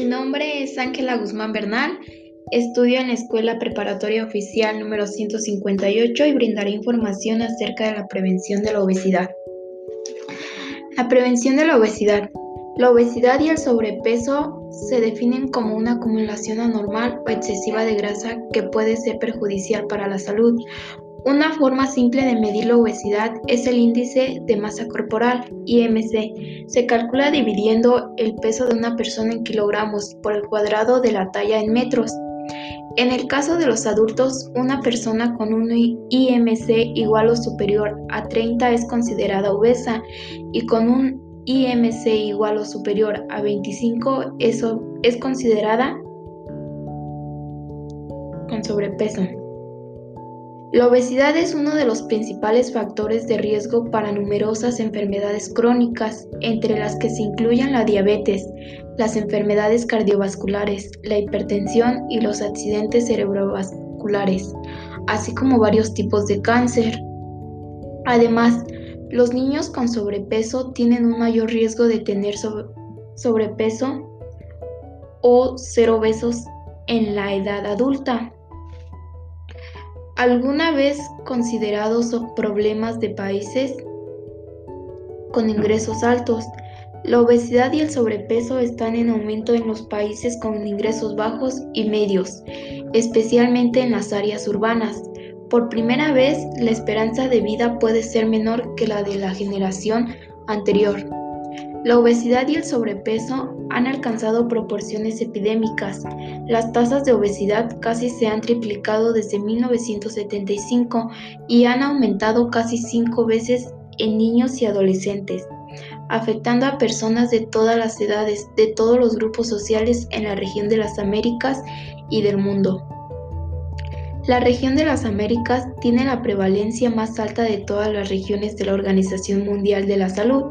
Mi nombre es Ángela Guzmán Bernal, estudio en la Escuela Preparatoria Oficial número 158 y brindaré información acerca de la prevención de la obesidad. La prevención de la obesidad. La obesidad y el sobrepeso se definen como una acumulación anormal o excesiva de grasa que puede ser perjudicial para la salud una forma simple de medir la obesidad es el índice de masa corporal, IMC. Se calcula dividiendo el peso de una persona en kilogramos por el cuadrado de la talla en metros. En el caso de los adultos, una persona con un IMC igual o superior a 30 es considerada obesa y con un IMC igual o superior a 25 eso es considerada con sobrepeso. La obesidad es uno de los principales factores de riesgo para numerosas enfermedades crónicas, entre las que se incluyen la diabetes, las enfermedades cardiovasculares, la hipertensión y los accidentes cerebrovasculares, así como varios tipos de cáncer. Además, los niños con sobrepeso tienen un mayor riesgo de tener sobrepeso o ser obesos en la edad adulta. ¿Alguna vez considerados problemas de países con ingresos altos? La obesidad y el sobrepeso están en aumento en los países con ingresos bajos y medios, especialmente en las áreas urbanas. Por primera vez, la esperanza de vida puede ser menor que la de la generación anterior. La obesidad y el sobrepeso han alcanzado proporciones epidémicas. Las tasas de obesidad casi se han triplicado desde 1975 y han aumentado casi cinco veces en niños y adolescentes, afectando a personas de todas las edades, de todos los grupos sociales en la región de las Américas y del mundo. La región de las Américas tiene la prevalencia más alta de todas las regiones de la Organización Mundial de la Salud,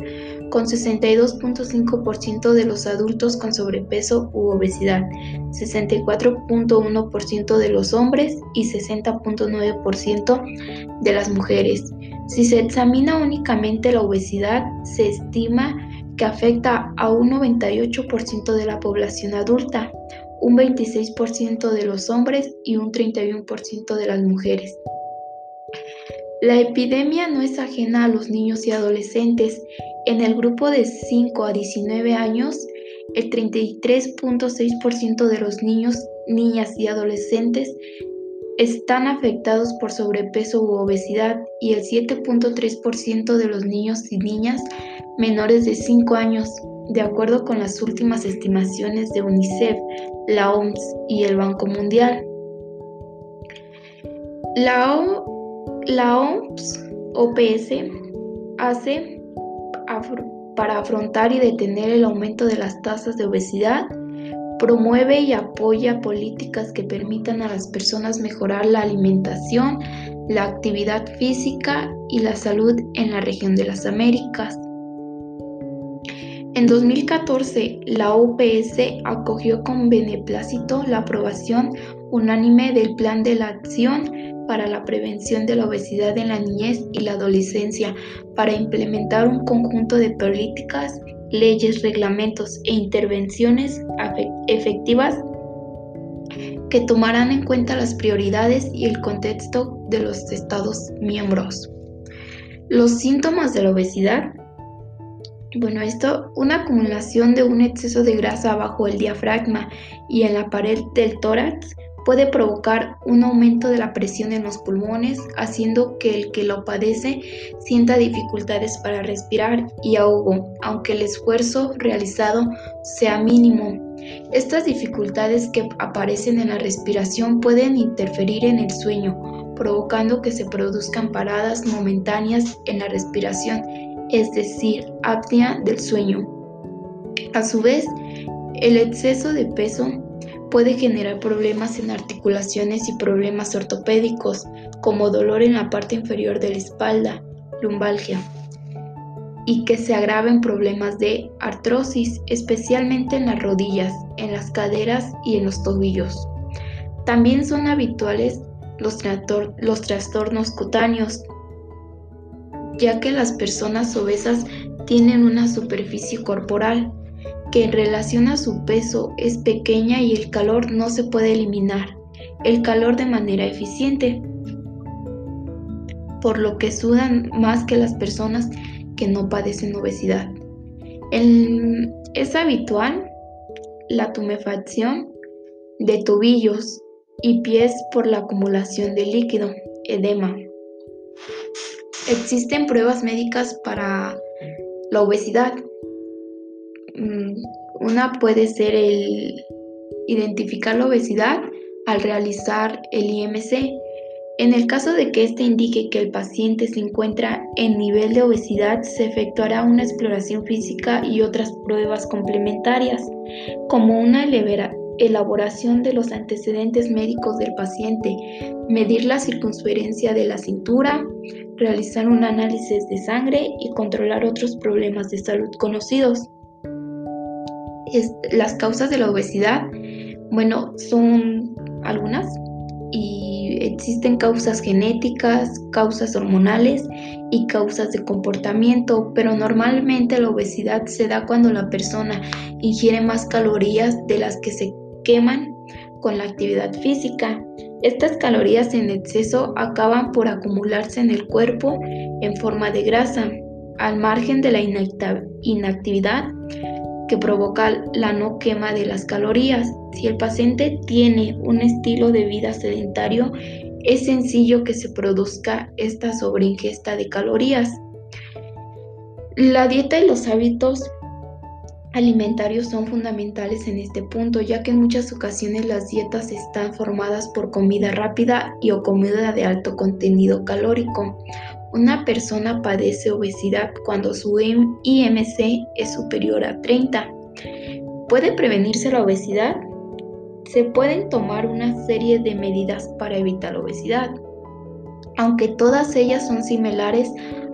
con 62.5% de los adultos con sobrepeso u obesidad, 64.1% de los hombres y 60.9% de las mujeres. Si se examina únicamente la obesidad, se estima que afecta a un 98% de la población adulta, un 26% de los hombres y un 31% de las mujeres. La epidemia no es ajena a los niños y adolescentes. En el grupo de 5 a 19 años, el 33.6% de los niños, niñas y adolescentes están afectados por sobrepeso u obesidad y el 7.3% de los niños y niñas menores de 5 años, de acuerdo con las últimas estimaciones de UNICEF, la OMS y el Banco Mundial. La, la OMS, OPS, hace para afrontar y detener el aumento de las tasas de obesidad, promueve y apoya políticas que permitan a las personas mejorar la alimentación, la actividad física y la salud en la región de las Américas. En 2014, la OPS acogió con beneplácito la aprobación unánime del Plan de la Acción para la Prevención de la Obesidad en la Niñez y la Adolescencia para implementar un conjunto de políticas, leyes, reglamentos e intervenciones efectivas que tomarán en cuenta las prioridades y el contexto de los Estados miembros. Los síntomas de la obesidad. Bueno, esto, una acumulación de un exceso de grasa bajo el diafragma y en la pared del tórax puede provocar un aumento de la presión en los pulmones, haciendo que el que lo padece sienta dificultades para respirar y ahogo, aunque el esfuerzo realizado sea mínimo. Estas dificultades que aparecen en la respiración pueden interferir en el sueño, provocando que se produzcan paradas momentáneas en la respiración, es decir, apnea del sueño. A su vez, el exceso de peso puede generar problemas en articulaciones y problemas ortopédicos, como dolor en la parte inferior de la espalda, lumbalgia, y que se agraven problemas de artrosis, especialmente en las rodillas, en las caderas y en los tobillos. También son habituales los, los trastornos cutáneos, ya que las personas obesas tienen una superficie corporal que en relación a su peso es pequeña y el calor no se puede eliminar, el calor de manera eficiente, por lo que sudan más que las personas que no padecen obesidad. es habitual la tumefacción de tobillos y pies por la acumulación de líquido, edema. Existen pruebas médicas para la obesidad. Mm, una puede ser el identificar la obesidad al realizar el IMC. En el caso de que éste indique que el paciente se encuentra en nivel de obesidad, se efectuará una exploración física y otras pruebas complementarias, como una elaboración de los antecedentes médicos del paciente, medir la circunferencia de la cintura, realizar un análisis de sangre y controlar otros problemas de salud conocidos. Las causas de la obesidad, bueno, son algunas y existen causas genéticas, causas hormonales y causas de comportamiento, pero normalmente la obesidad se da cuando la persona ingiere más calorías de las que se queman con la actividad física. Estas calorías en exceso acaban por acumularse en el cuerpo en forma de grasa, al margen de la inactividad que provoca la no quema de las calorías. Si el paciente tiene un estilo de vida sedentario, es sencillo que se produzca esta sobreingesta de calorías. La dieta y los hábitos alimentarios son fundamentales en este punto, ya que en muchas ocasiones las dietas están formadas por comida rápida y o comida de alto contenido calórico. Una persona padece obesidad cuando su IMC es superior a 30. ¿Puede prevenirse la obesidad? Se pueden tomar una serie de medidas para evitar la obesidad, aunque todas ellas son similares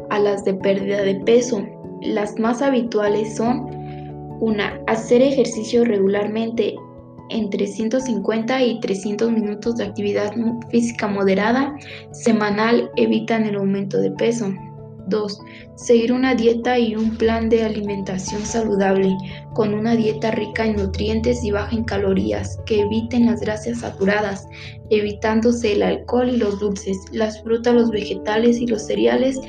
a las de pérdida de peso. Las más habituales son una, hacer ejercicio regularmente entre 150 y 300 minutos de actividad física moderada semanal evitan el aumento de peso. 2. Seguir una dieta y un plan de alimentación saludable, con una dieta rica en nutrientes y baja en calorías, que eviten las grasas saturadas, evitándose el alcohol y los dulces, las frutas, los vegetales y los cereales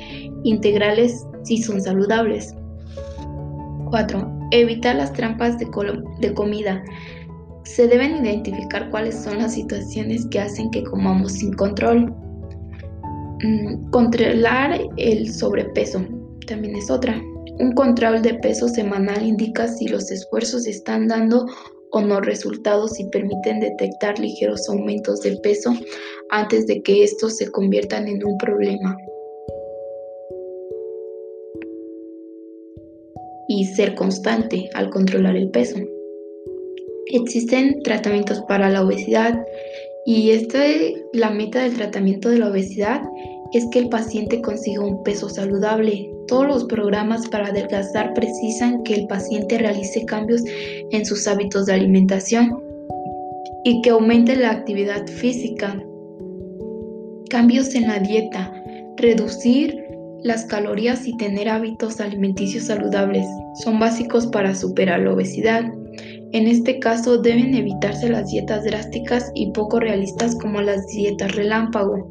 integrales si son saludables. 4. Evitar las trampas de, de comida. Se deben identificar cuáles son las situaciones que hacen que comamos sin control. Mm, controlar el sobrepeso también es otra. Un control de peso semanal indica si los esfuerzos están dando o no resultados y permiten detectar ligeros aumentos de peso antes de que estos se conviertan en un problema. y ser constante al controlar el peso. Existen tratamientos para la obesidad y este, la meta del tratamiento de la obesidad es que el paciente consiga un peso saludable. Todos los programas para adelgazar precisan que el paciente realice cambios en sus hábitos de alimentación y que aumente la actividad física. Cambios en la dieta, reducir las calorías y tener hábitos alimenticios saludables son básicos para superar la obesidad. En este caso deben evitarse las dietas drásticas y poco realistas como las dietas relámpago.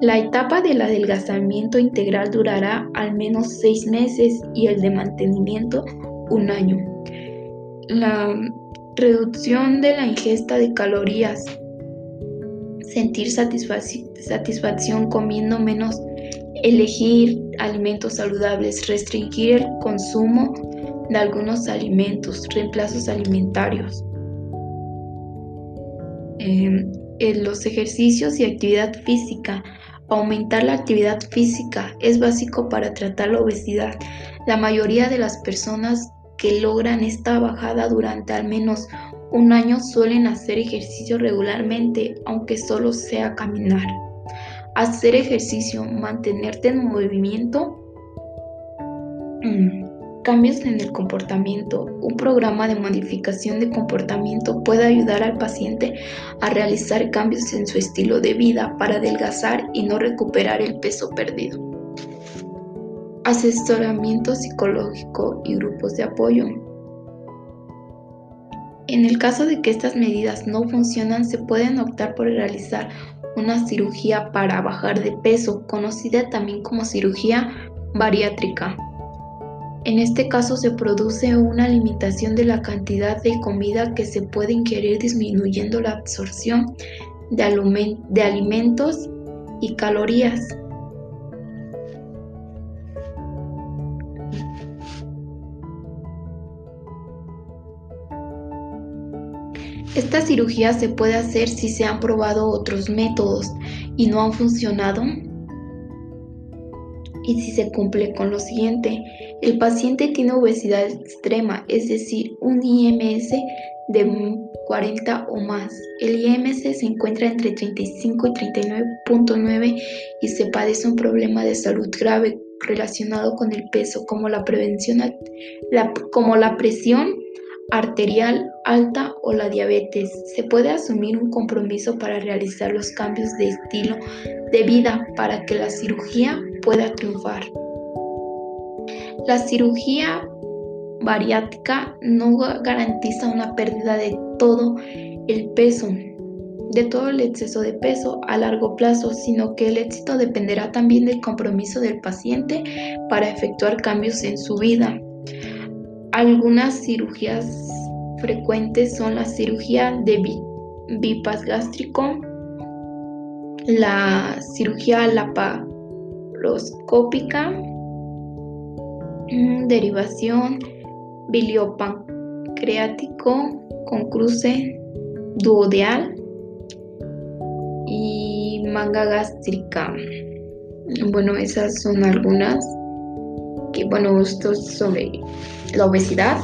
La etapa del adelgazamiento integral durará al menos seis meses y el de mantenimiento un año. La reducción de la ingesta de calorías, sentir satisfacción comiendo menos elegir alimentos saludables, restringir el consumo de algunos alimentos, reemplazos alimentarios. Em, en los ejercicios y actividad física. Aumentar la actividad física es básico para tratar la obesidad. La mayoría de las personas que logran esta bajada durante al menos un año suelen hacer ejercicio regularmente, aunque solo sea caminar hacer ejercicio, mantenerte en movimiento, mm, cambios en el comportamiento. Un programa de modificación de comportamiento puede ayudar al paciente a realizar cambios en su estilo de vida para adelgazar y no recuperar el peso perdido. Asesoramiento psicológico y grupos de apoyo. En el caso de que estas medidas no funcionan, se pueden optar por realizar una cirugía para bajar de peso, conocida también como cirugía bariátrica. En este caso se produce una limitación de la cantidad de comida que se puede ingerir disminuyendo la absorción de, alimentos y calorías. Esta cirugía se puede hacer si se han probado otros métodos y no han funcionado y si se cumple con lo siguiente, el paciente tiene obesidad extrema, es decir, un IMS de 40 o más. El IMS se encuentra entre 35 y 39.9 y se padece un problema de salud grave relacionado con el peso, como la como la presión arterial alta o la diabetes. Se puede asumir un compromiso para realizar los cambios de estilo de vida para que la cirugía pueda triunfar. La cirugía bariátrica no garantiza una pérdida de todo el peso, de todo el exceso de peso a largo plazo, sino que el éxito dependerá también del compromiso del paciente para efectuar cambios en su vida. Algunas cirugías frecuentes son la cirugía de bypass gástrico, la cirugía laparoscópica, derivación biliopancreático con cruce duodeal y manga gástrica. Bueno, esas son algunas que, bueno, esto es sobre la obesidad,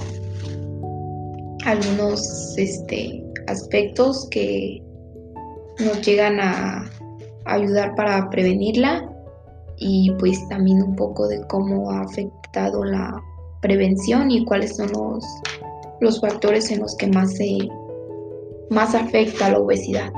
algunos este, aspectos que nos llegan a ayudar para prevenirla y pues también un poco de cómo ha afectado la prevención y cuáles son los, los factores en los que más, se, más afecta la obesidad.